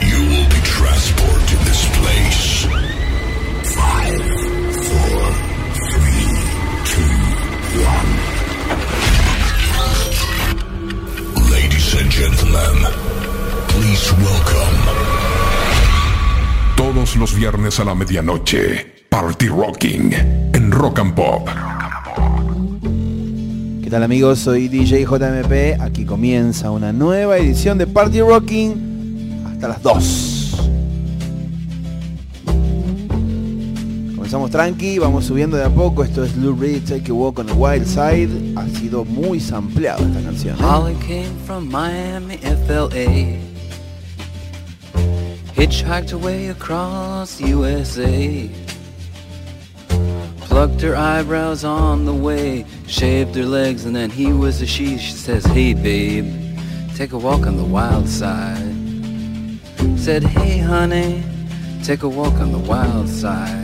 You will be this place. Five, four, three, two, one. Ladies and gentlemen, please welcome. Todos los viernes a la medianoche, Party Rocking en Rock and Pop. ¿Qué tal amigos? Soy DJ JMP. Aquí comienza una nueva edición de Party Rocking hasta las 2. Comenzamos tranqui, vamos subiendo de a poco. Esto es Lou Reed, Take a Walk on the Wild Side. Ha sido muy sampleado esta canción. ¿eh? Holly came from Miami, FLA. Hitchhiked away across USA. Plucked her eyebrows on the way, shaved her legs, and then he was a she. She says, Hey babe, take a walk on the wild side. Said, Hey honey, take a walk on the wild side.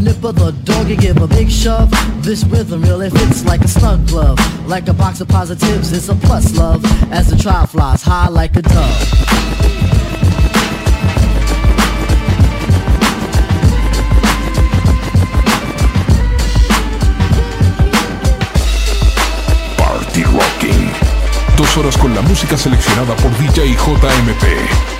nipper the dog and give a big shove. This rhythm really fits like a snug glove. Like a box of positives, it's a plus love. As the Tribe flies high like a dove. Dos horas con la música seleccionada por DJ JMP.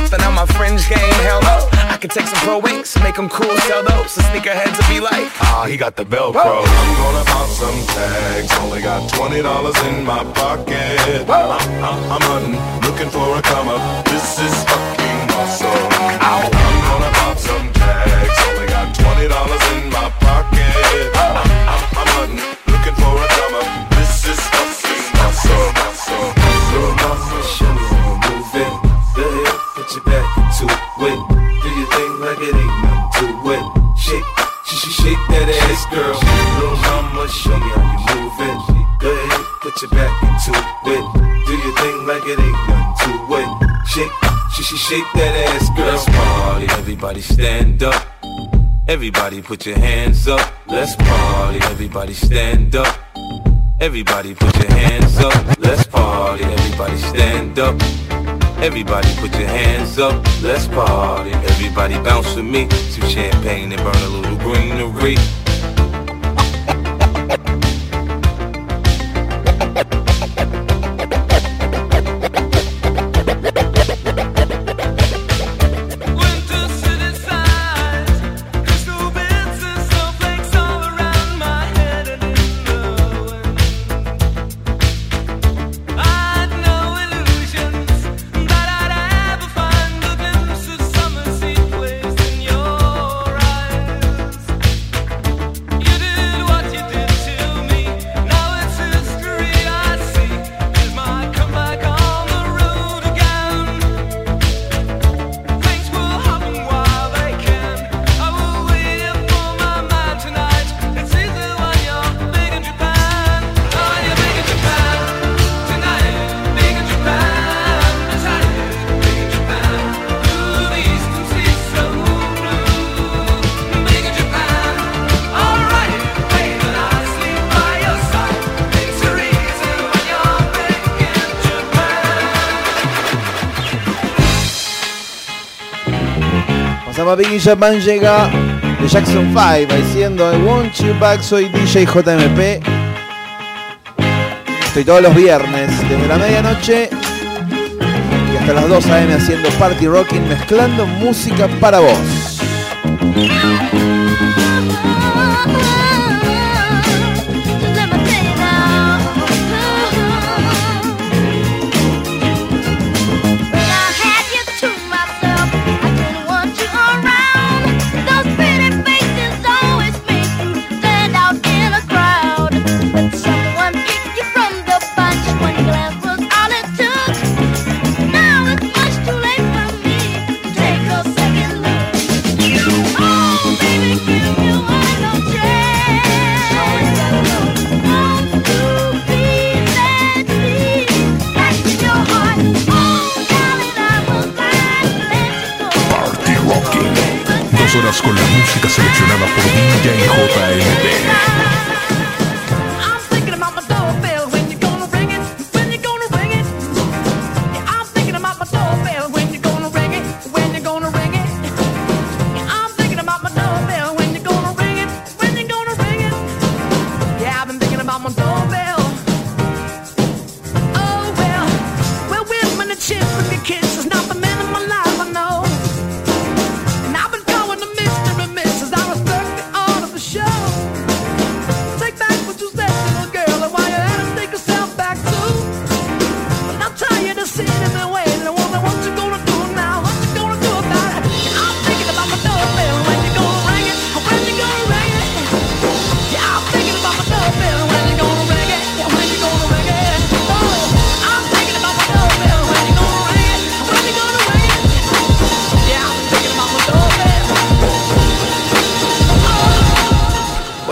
on my fringe game. Hell no. I can take some pro wings, make them cool, sell those. So sneakerheads will be like, ah, he got the Velcro. I'm gonna pop some tags. Only got twenty dollars in my pocket. I'm, I'm, I'm hunting, looking for a come up. This is fucking awesome. I'm gonna pop some tags. Only got twenty dollars in it. Do your thing like it ain't nothing to it. Shake, sh sh shake that ass, girl. Little mama, show me how you move it. Go ahead, put your back into it. Do your thing like it ain't nothing to it. Shake, sh sh shake that ass, girl. Let's party, everybody stand up. Everybody put your hands up. Let's party, everybody stand up. Everybody put your hands up. Let's party. Everybody stand up. Everybody put your hands up. Let's party. Everybody bounce with me. Some champagne and burn a little greenery. Japan. Pasamos a Biggie Japan llega de Jackson 5 diciendo I want you back, soy DJ JMP. Estoy todos los viernes desde la medianoche y hasta las 2 am haciendo party rocking mezclando música para vos.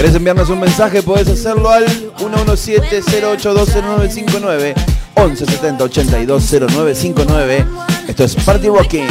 ¿Querés enviarnos un mensaje? Podés hacerlo al 117-0812-959 1170-820959. Esto es Party Walking.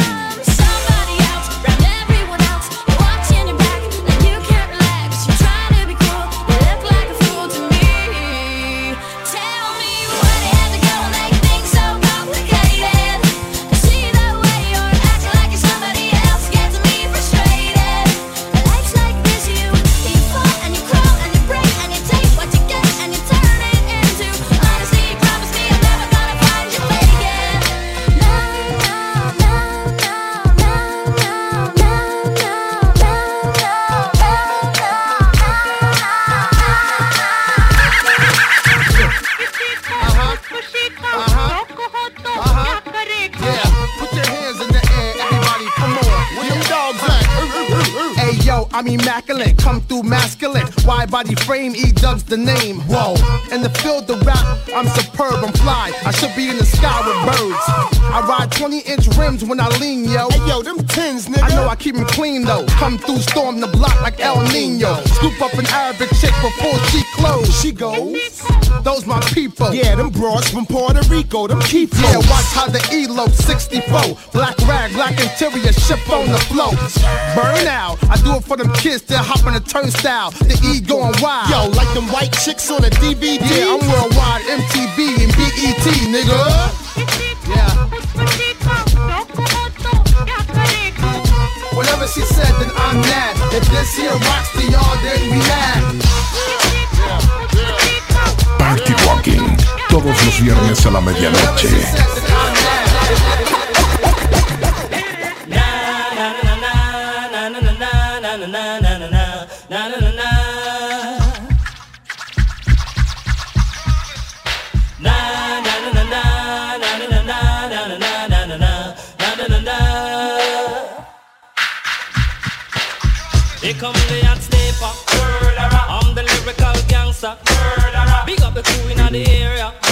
come through masculine. Wide body frame, E dubs the name. Whoa. In the field of rap, I'm superb, I'm fly. I should be in the sky with birds. I ride 20 inch rims when I lean, yo. Hey, yo, them tins, nigga. I know I keep them clean, though. Come through, storm the block like El Nino. Scoop up an Arabic chick before she close. She goes, those my people. Yeah, them broads from Puerto Rico, them keep Yeah, watch how the ELO 64. Black rag, black interior, ship on the float. Burn out. I do it for them kids, they're hopping a turnstile. The E going wild. Yo, like them white chicks on a DVD. Yeah, I'm worldwide, MTV and BET, nigga. Whatever she said, then I'm mad. If this here rocks to y'all, then we mad. Party todos los viernes a la medianoche. gangster. Murderer. Big up the crew in the area.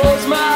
Close my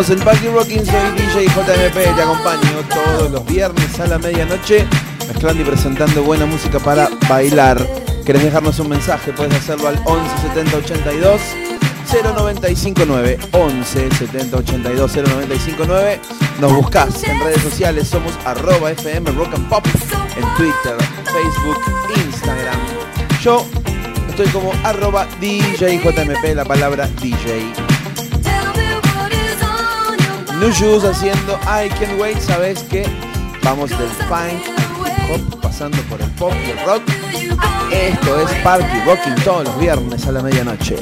Estamos en Party Rocking, soy DJ JMP, te acompaño todos los viernes a la medianoche mezclando y presentando buena música para bailar. ¿Querés dejarnos un mensaje? Puedes hacerlo al 11 70 82 0959 11 0959 Nos buscás en redes sociales, somos arroba FM Rock and Pop en Twitter, Facebook, Instagram. Yo estoy como arroba DJJMP, la palabra DJ New Shoes haciendo I Can Wait. Sabes que vamos del funk hop pasando por el pop y el rock. Esto es Party Rocking todos los viernes a la medianoche.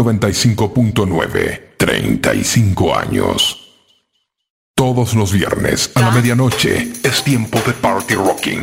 95.9. 35 años. Todos los viernes a la ah. medianoche es tiempo de Party Rocking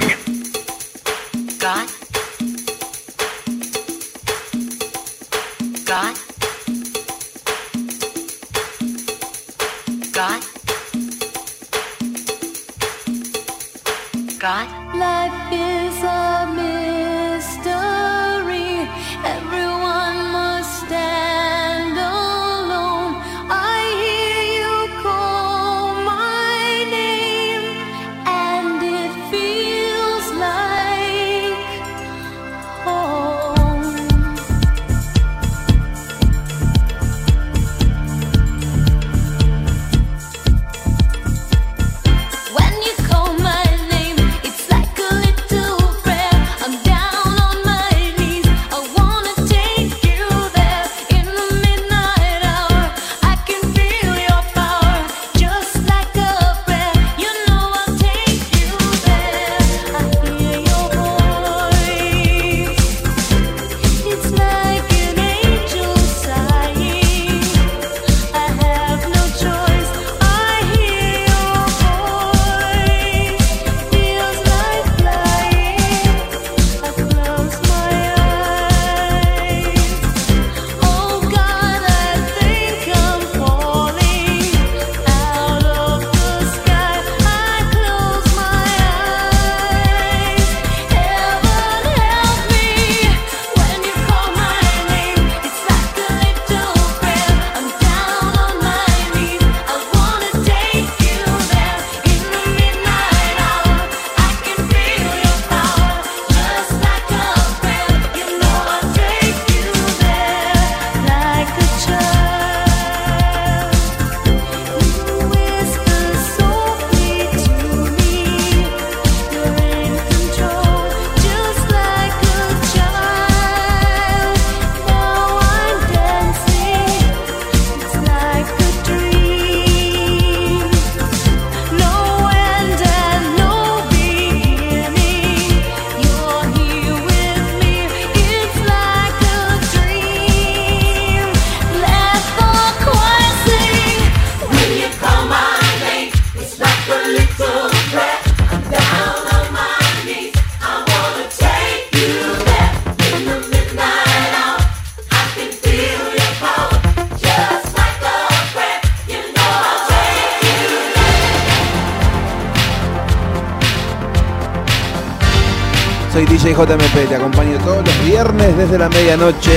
soy DJ JMP, te acompaño todos los viernes desde la medianoche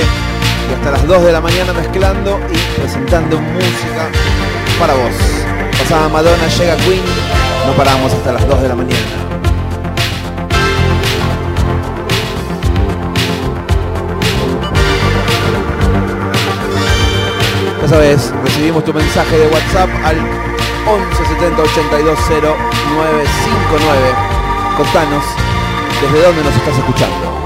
y hasta las 2 de la mañana mezclando y presentando música para vos. Pasada Madonna, llega Queen, no paramos hasta las 2 de la mañana. Ya sabes, recibimos tu mensaje de WhatsApp al 11 70 82 0 959. Contanos desde dónde nos estás escuchando.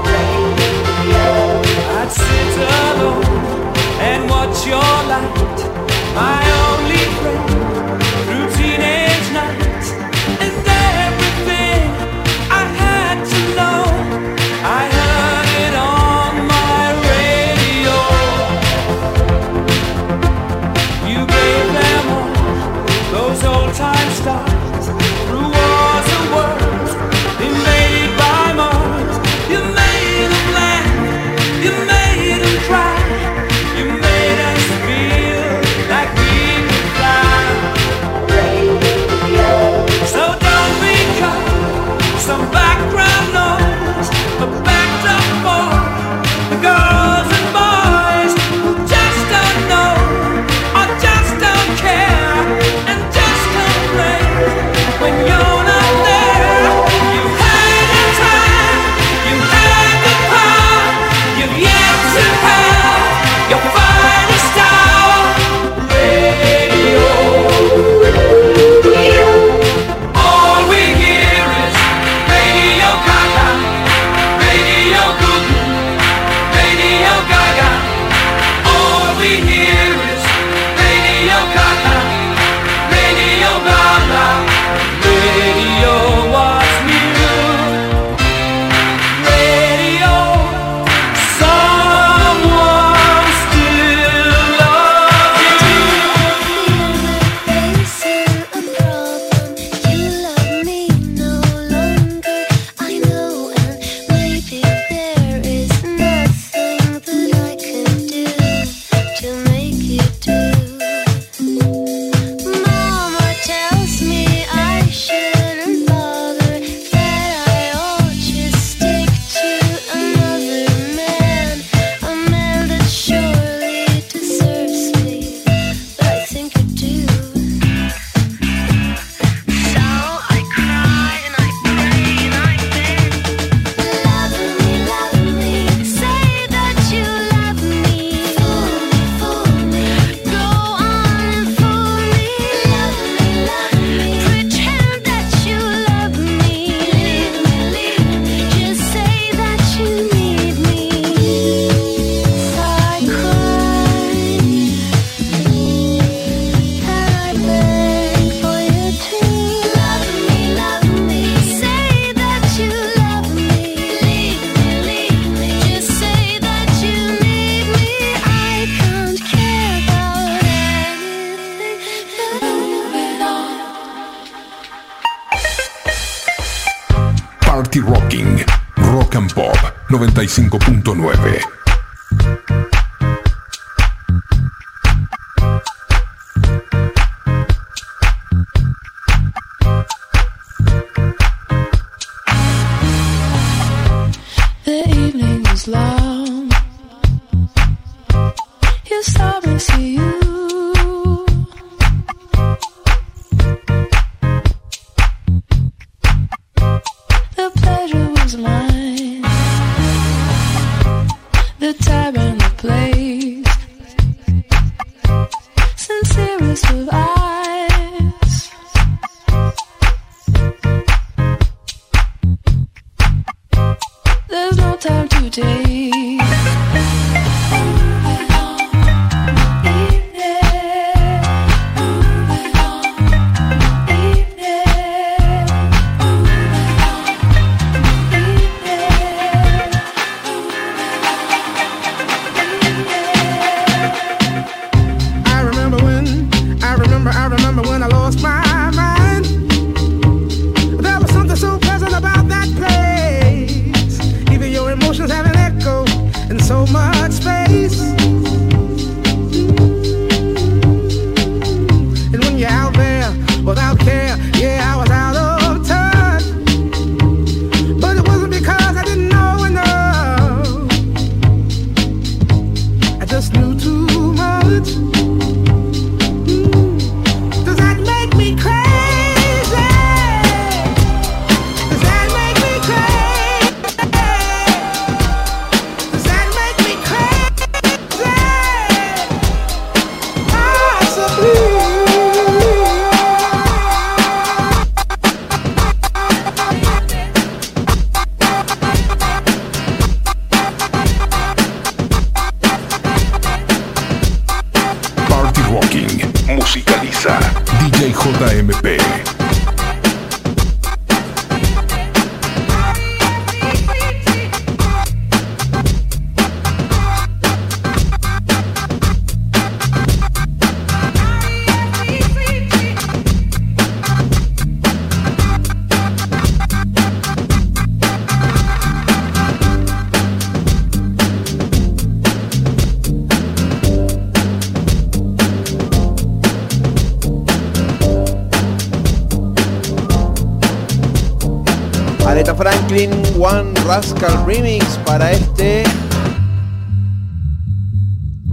Franklin One Rascal Remix para este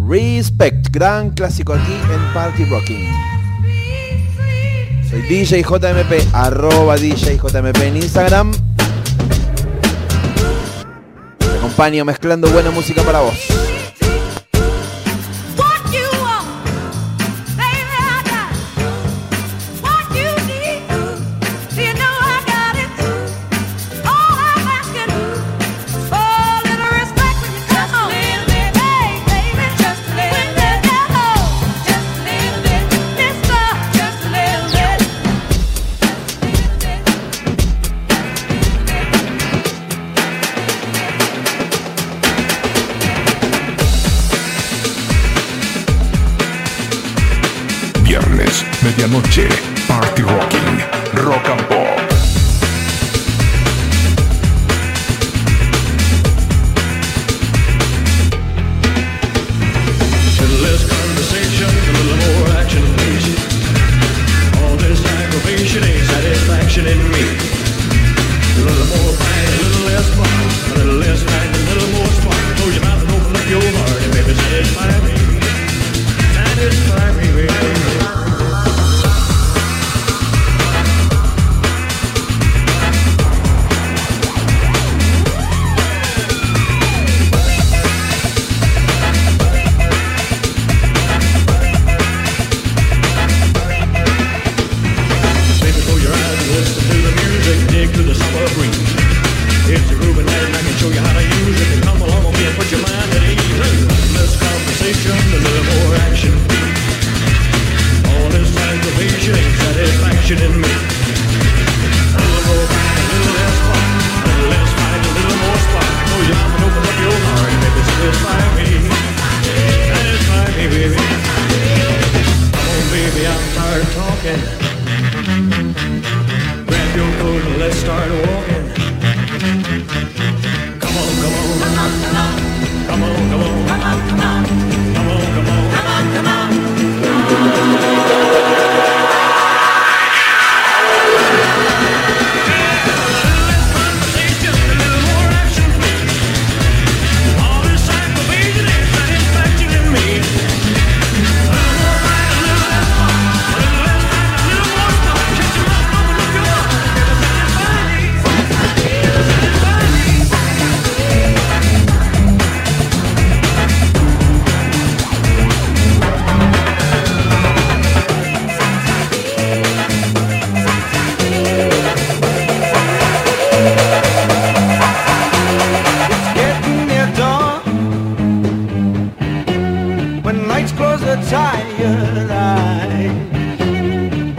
Respect, gran clásico aquí en Party Rocking. Soy DJ JMP, arroba DJJMP en Instagram. Te acompaño mezclando buena música para vos.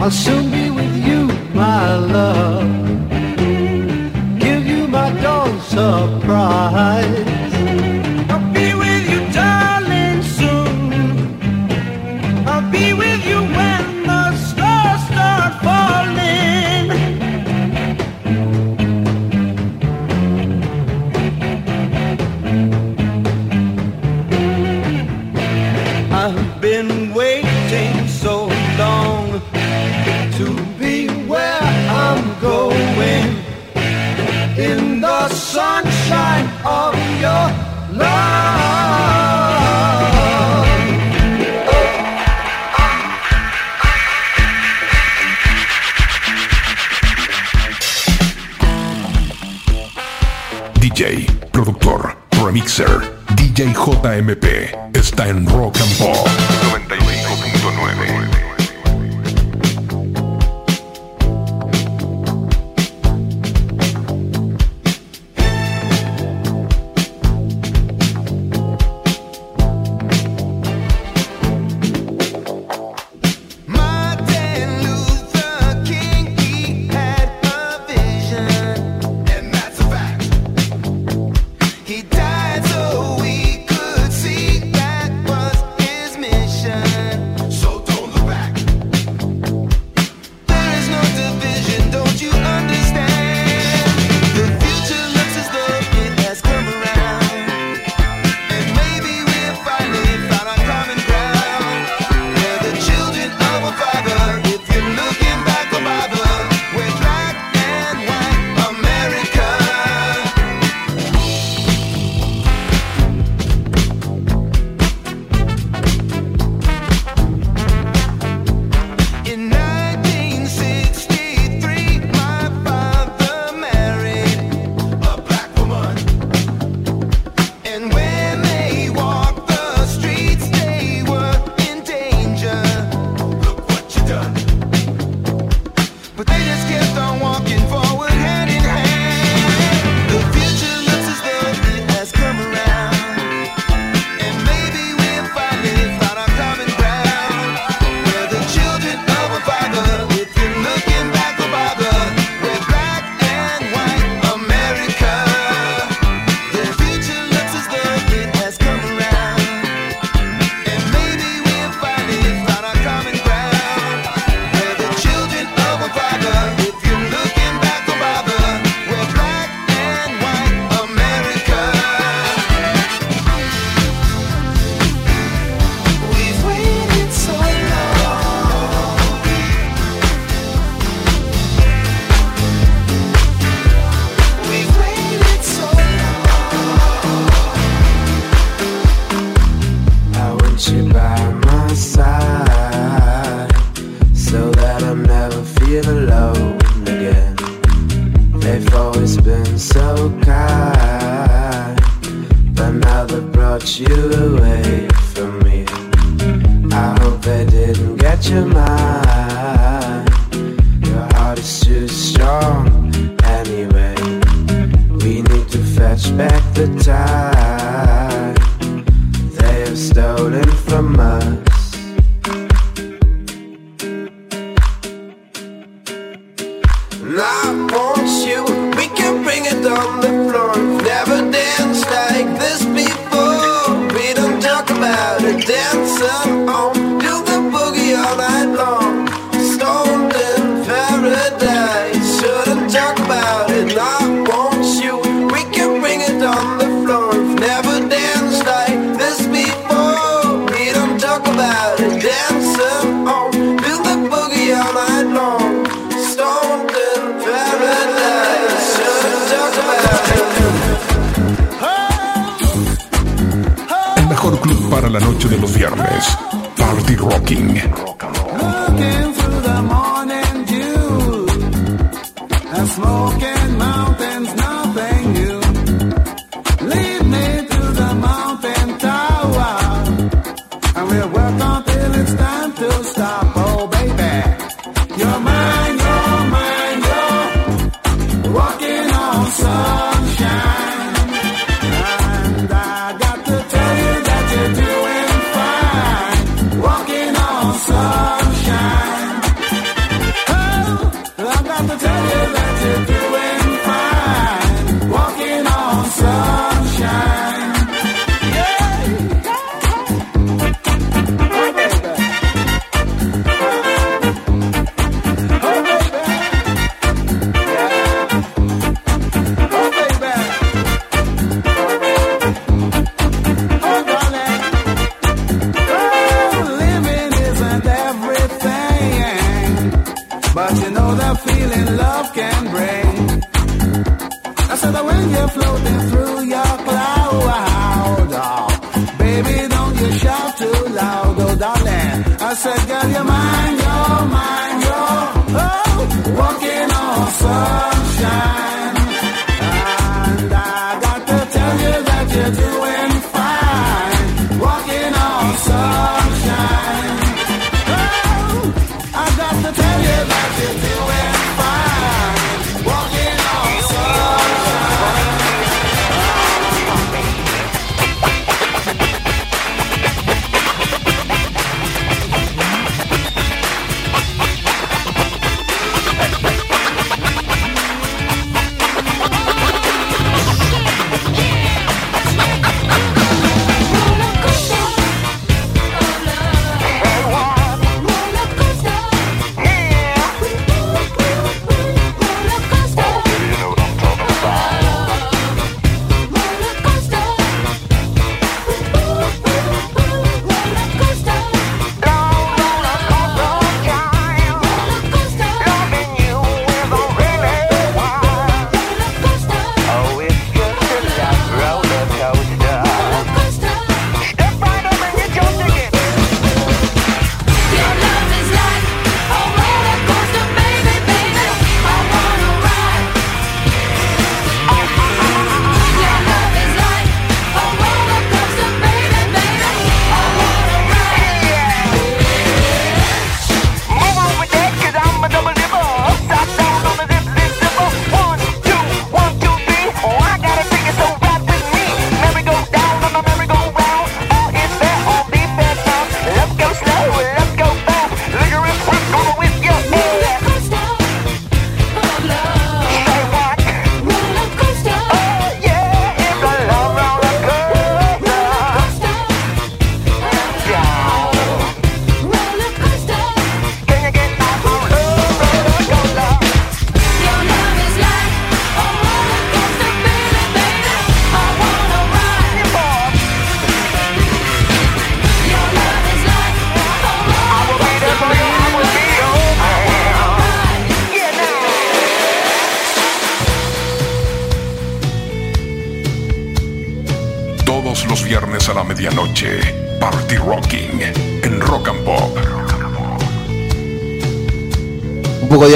I'll soon be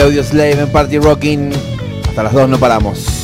Un poco de audio slave en Party Rocking. Hasta las 2 no paramos.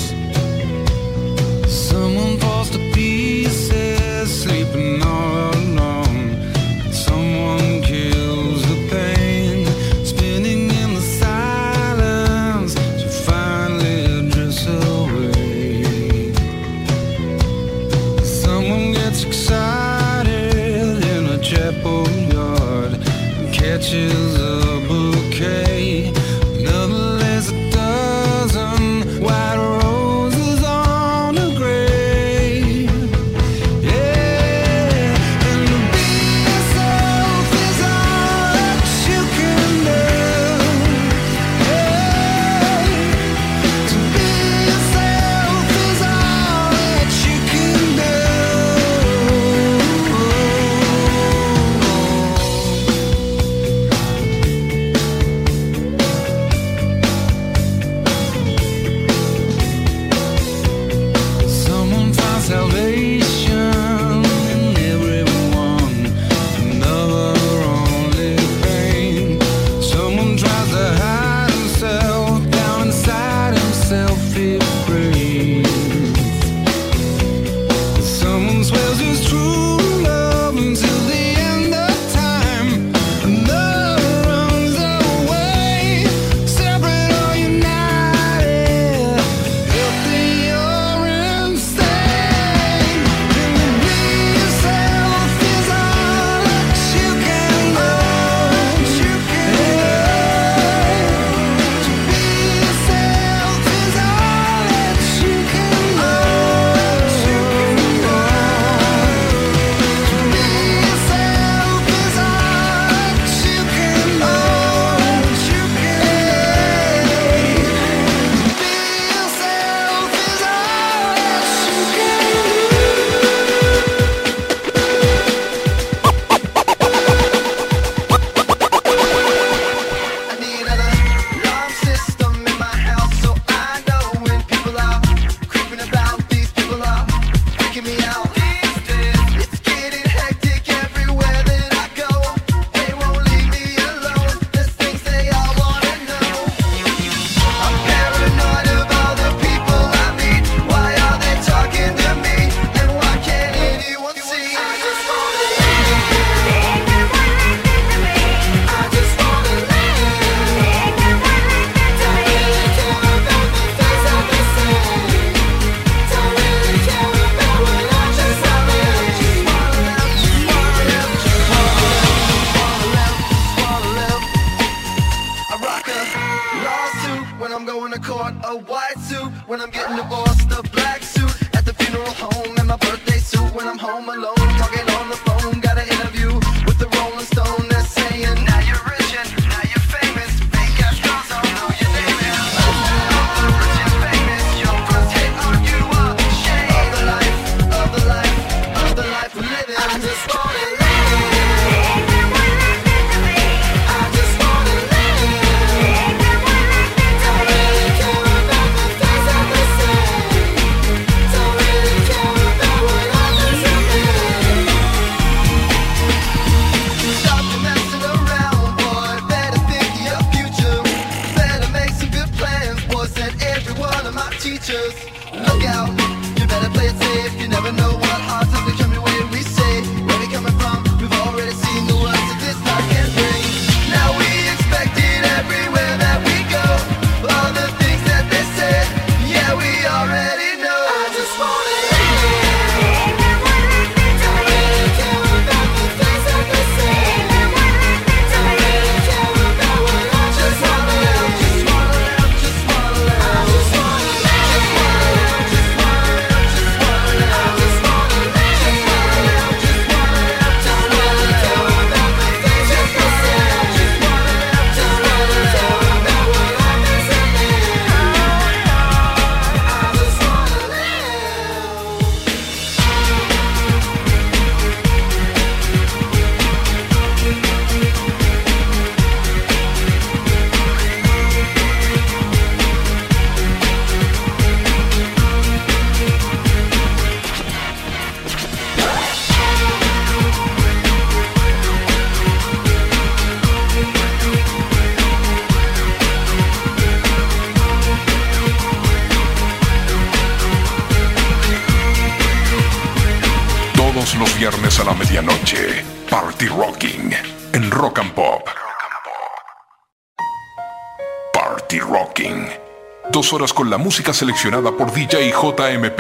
la música seleccionada por DJ JMP.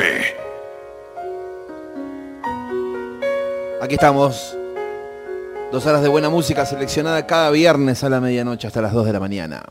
Aquí estamos. Dos horas de buena música seleccionada cada viernes a la medianoche hasta las 2 de la mañana.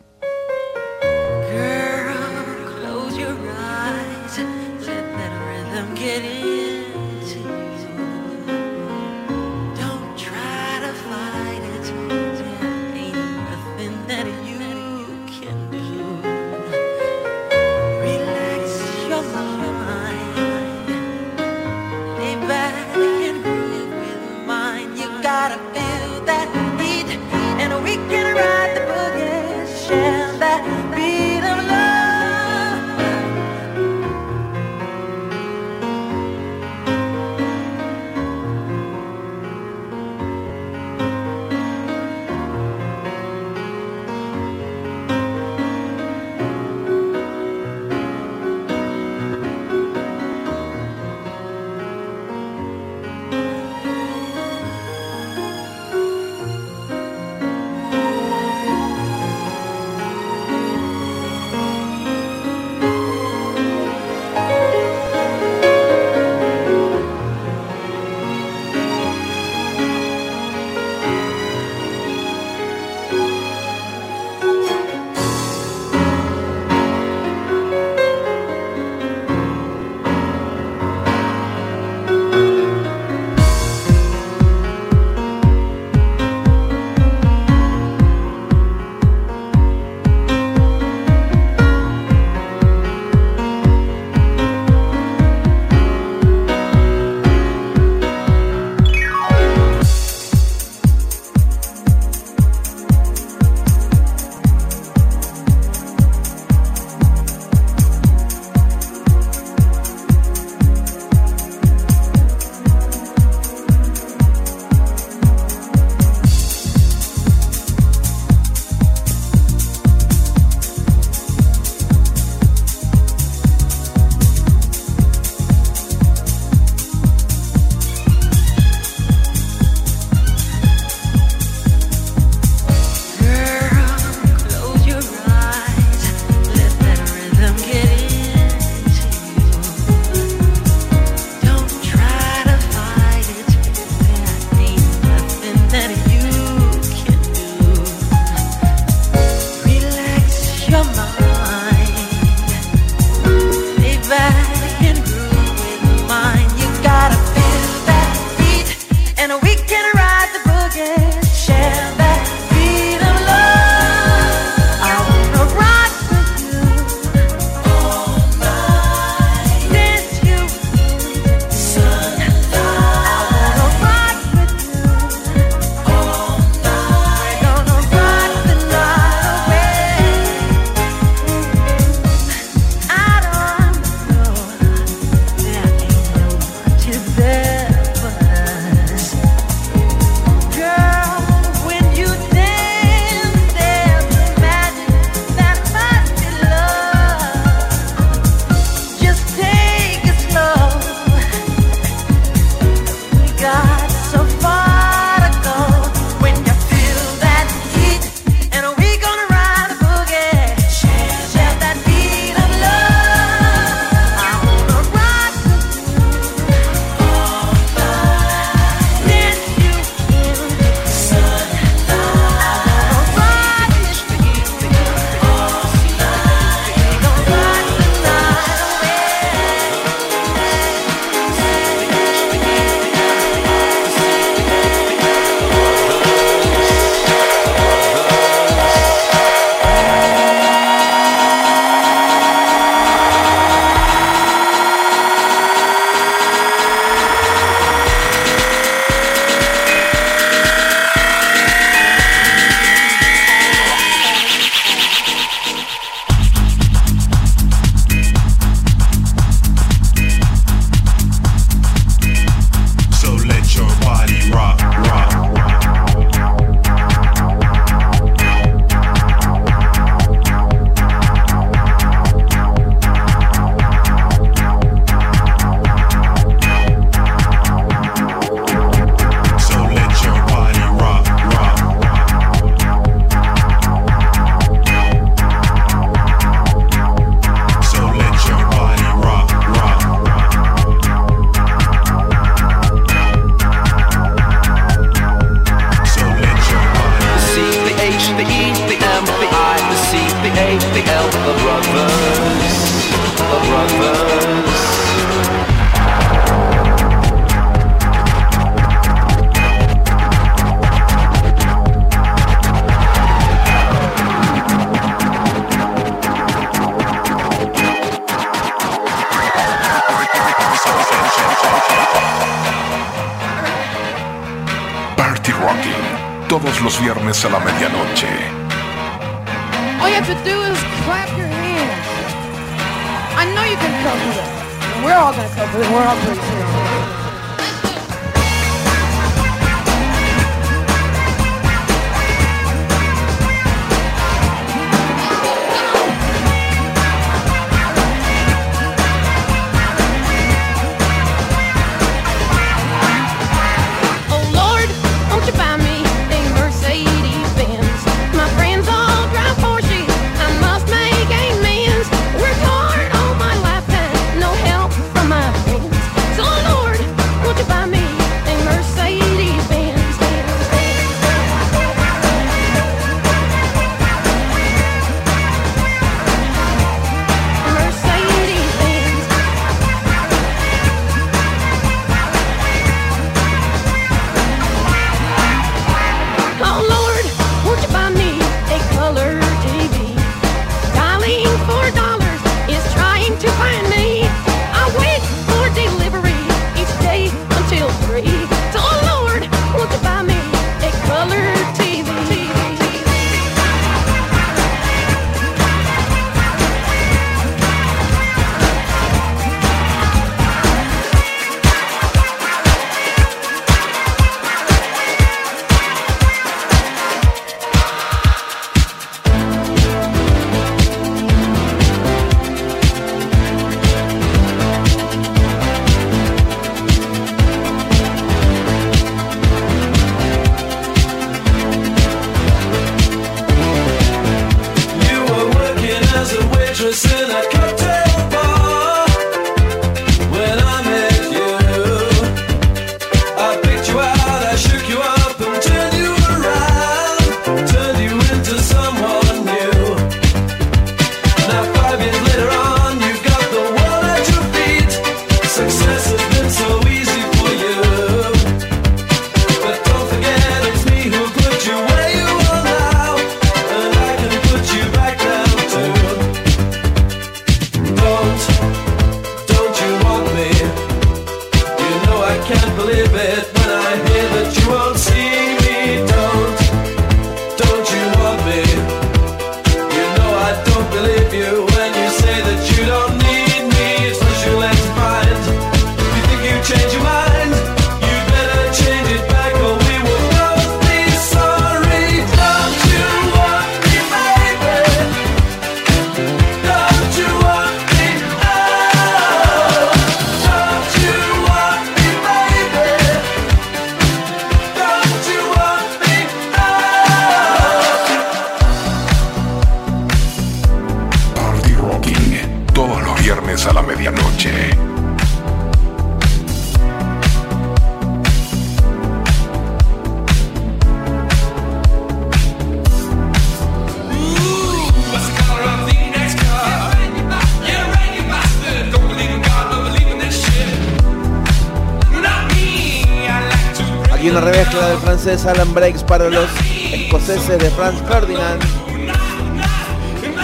para los escoceses de Franz Ferdinand.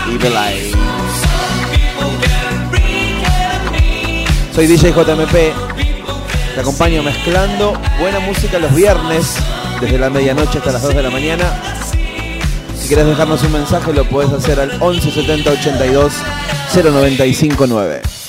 Evil Eye. Soy DJ JMP. Te acompaño mezclando buena música los viernes, desde la medianoche hasta las 2 de la mañana. Si quieres dejarnos un mensaje, lo puedes hacer al 11 70 82 0959.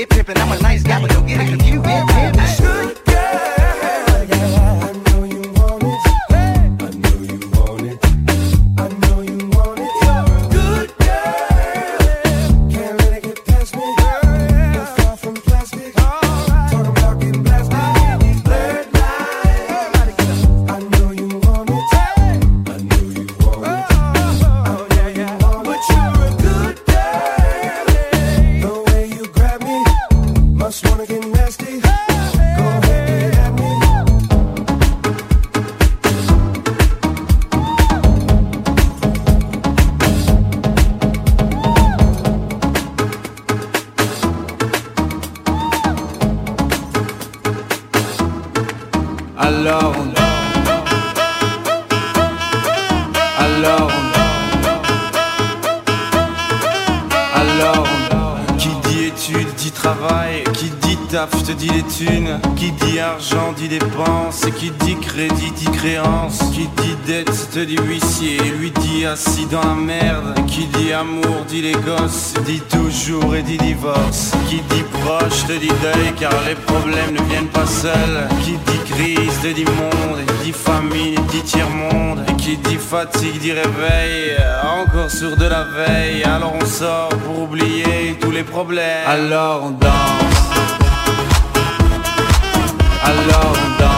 I'm a nice guy, car les problèmes ne viennent pas seuls, qui dit crise dit monde, et dit famine dit tiers-monde, et qui dit fatigue dit réveil, encore sur de la veille, alors on sort pour oublier tous les problèmes. Alors on danse. Alors on danse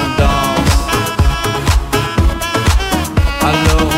I know.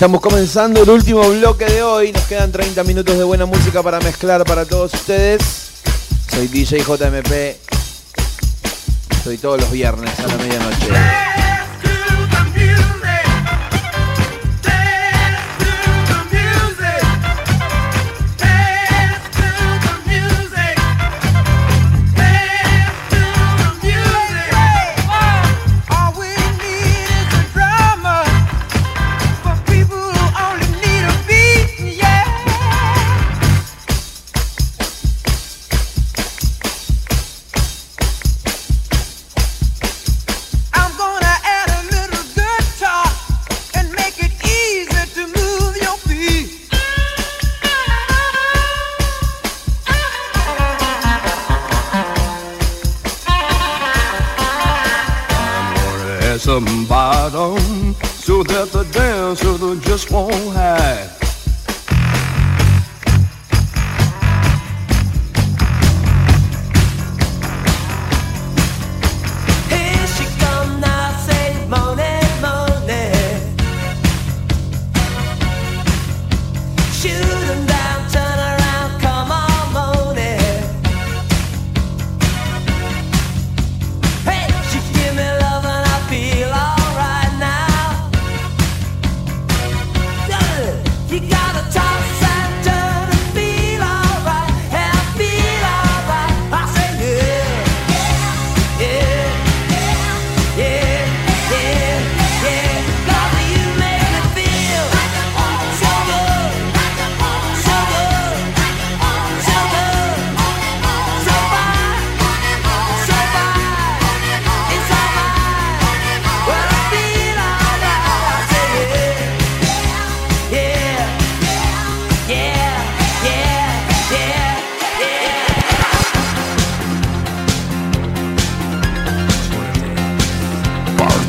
Estamos comenzando el último bloque de hoy. Nos quedan 30 minutos de buena música para mezclar para todos ustedes. Soy DJ JMP. Estoy todos los viernes a la medianoche.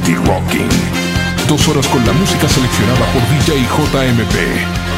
Dirty Rocking. Dos horas con la música seleccionada por DJ JMP.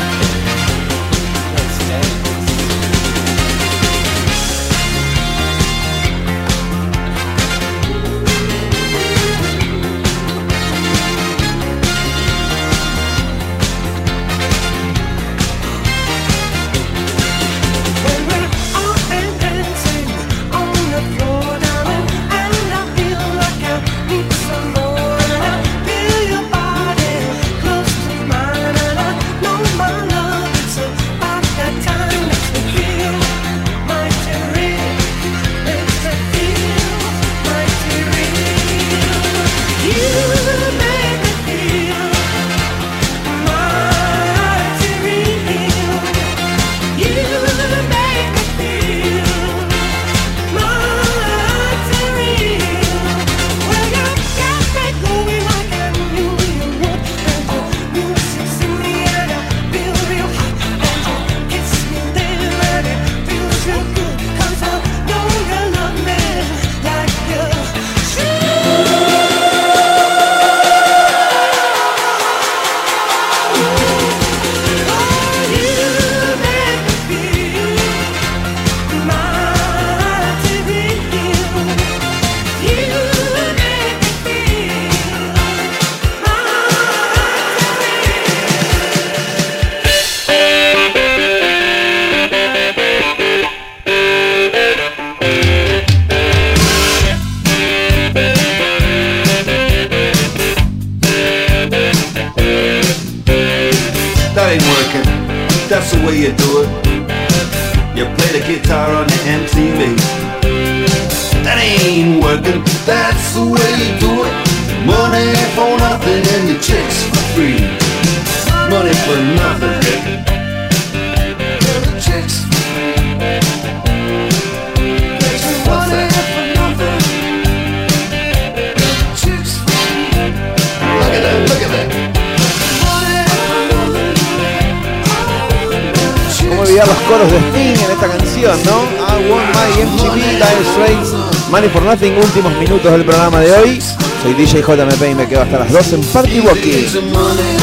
JMP y me quedo hasta las 2 en Party Walking.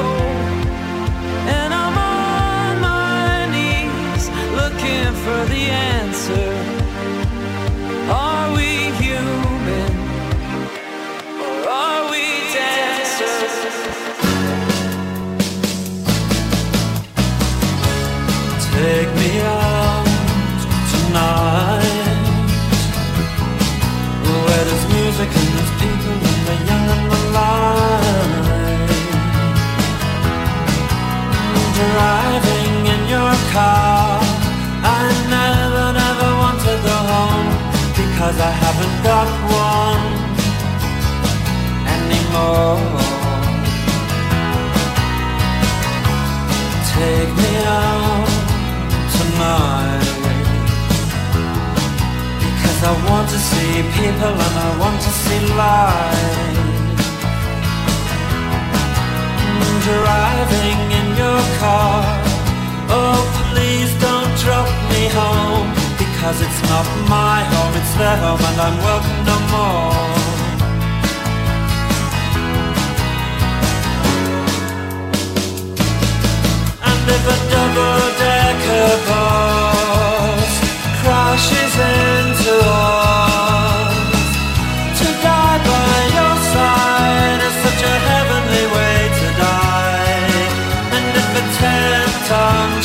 And I'm on my knees looking for the answer. driving in your car. I never, never want to go home because I haven't got one anymore. Take me out tonight because I want to see people and I want to see life. Driving your car. Oh, please don't drop me home. Because it's not my home, it's their home, and I'm welcome no more. And if a double decker bus crashes into us. tongue.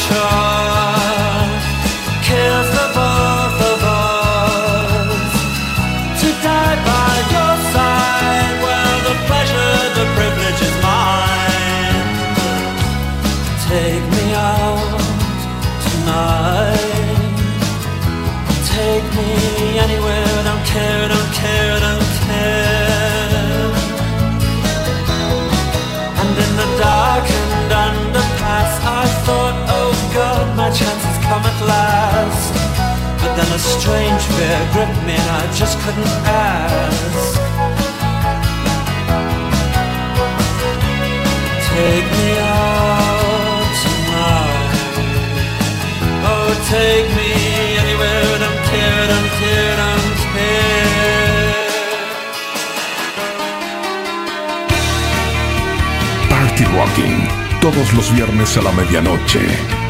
come at last. But then a strange fear gripped me and I just couldn't ask. Take me out tonight. Oh, take me anywhere and I'm scared, I'm scared, I'm scared. Party Rocking, todos los viernes a la medianoche.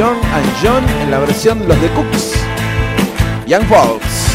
And John en la versión Los The Cooks. Young Folks.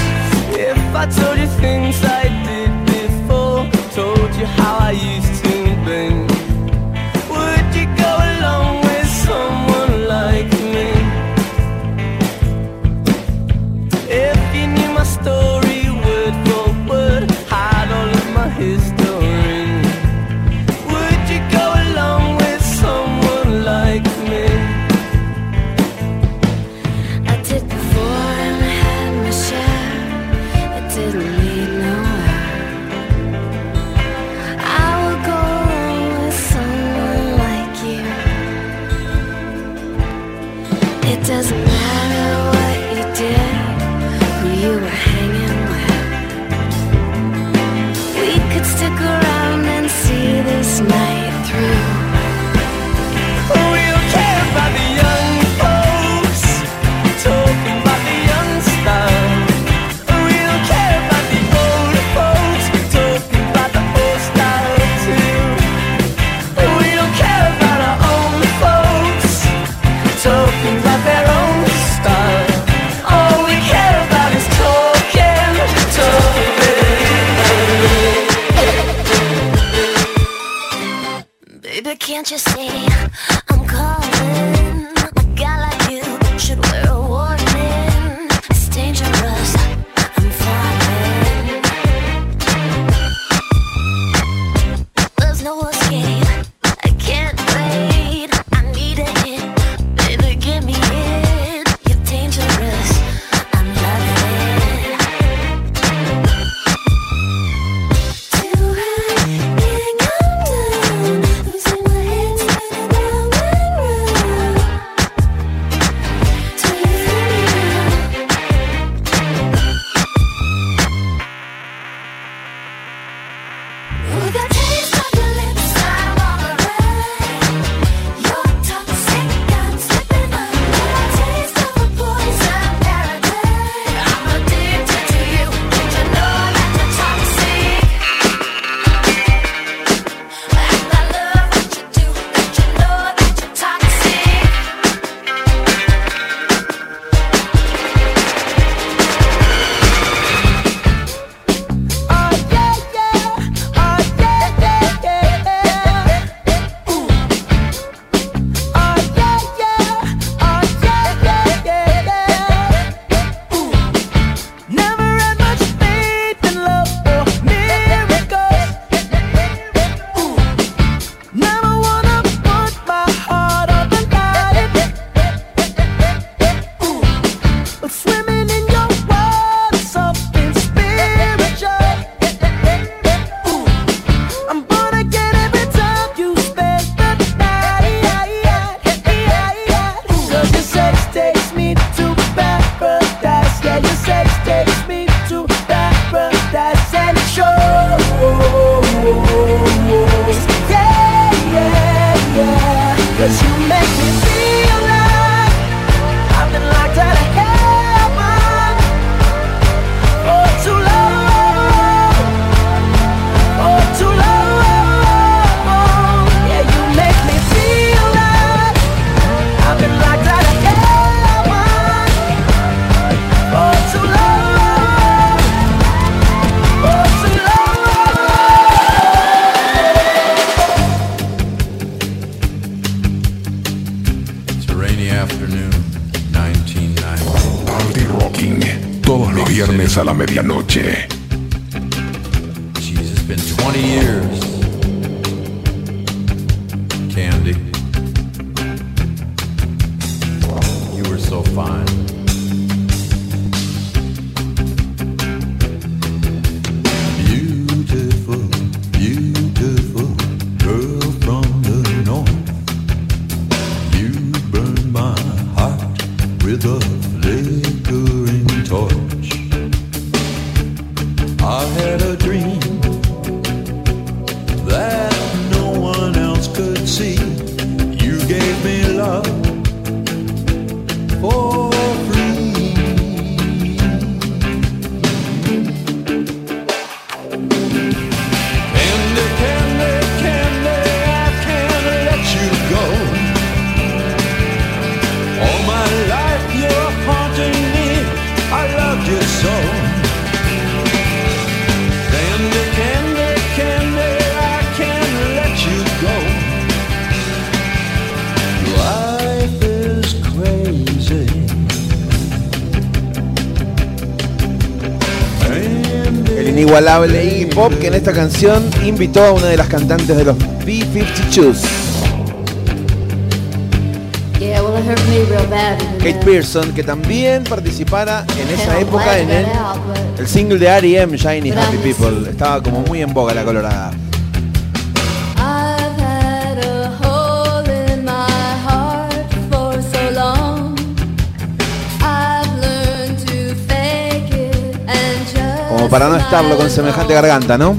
inigualable Pop, que en esta canción invitó a una de las cantantes de los B-52s. Kate Pearson, que también participara en esa época en el, el single de R.E.M. Shiny Happy People. Estaba como muy en boga la colorada. para no estarlo con semejante garganta, ¿no?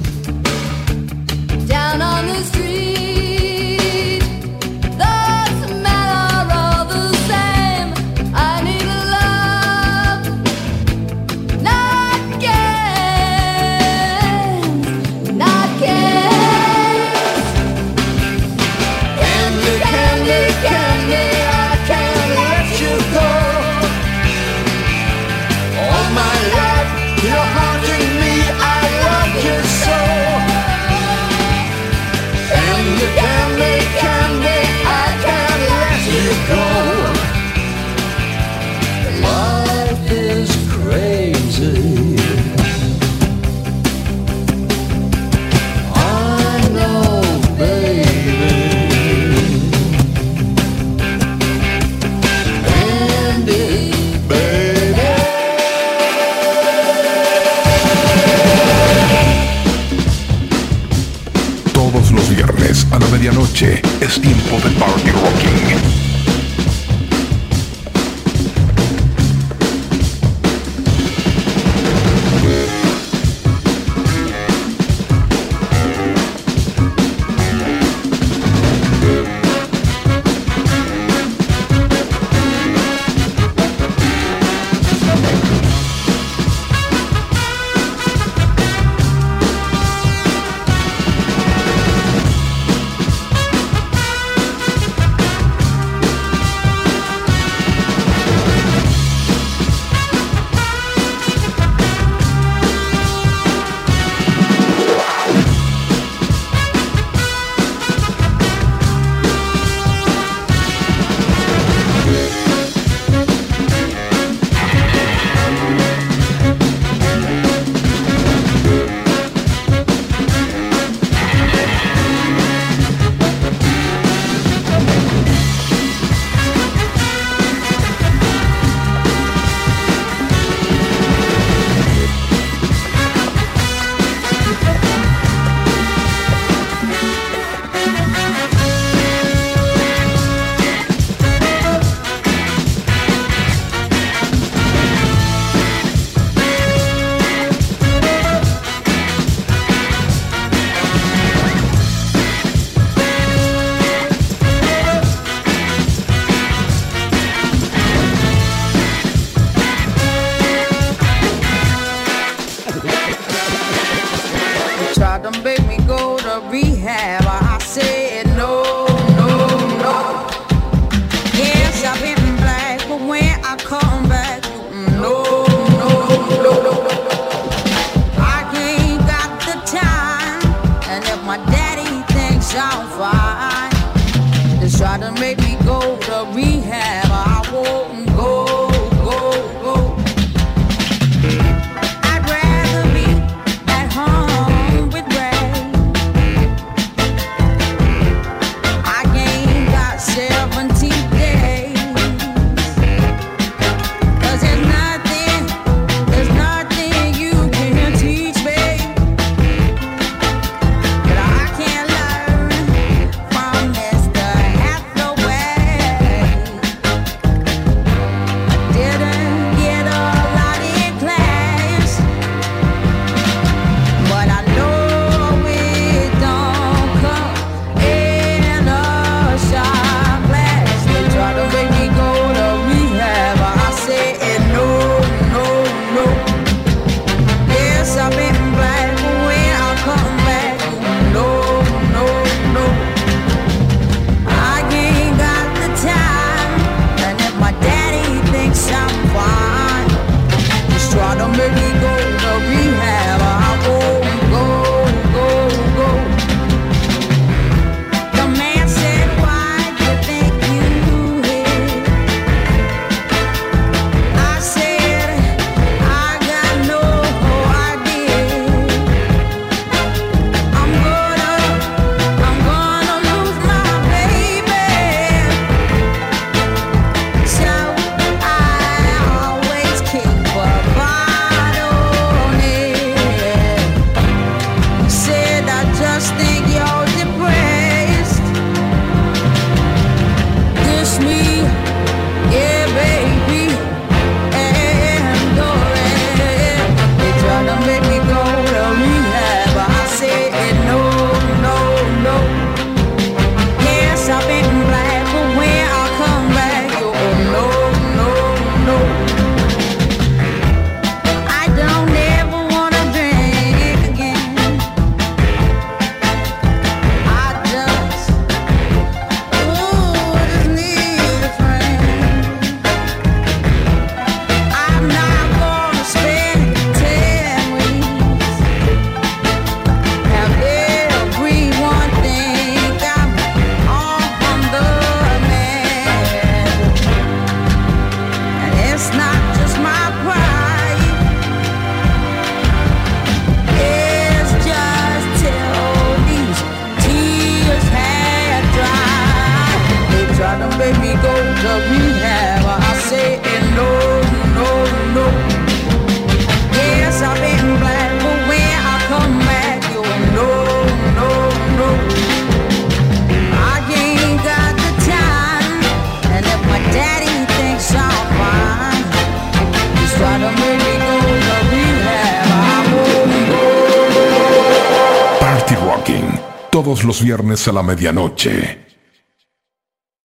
Viernes a la medianoche.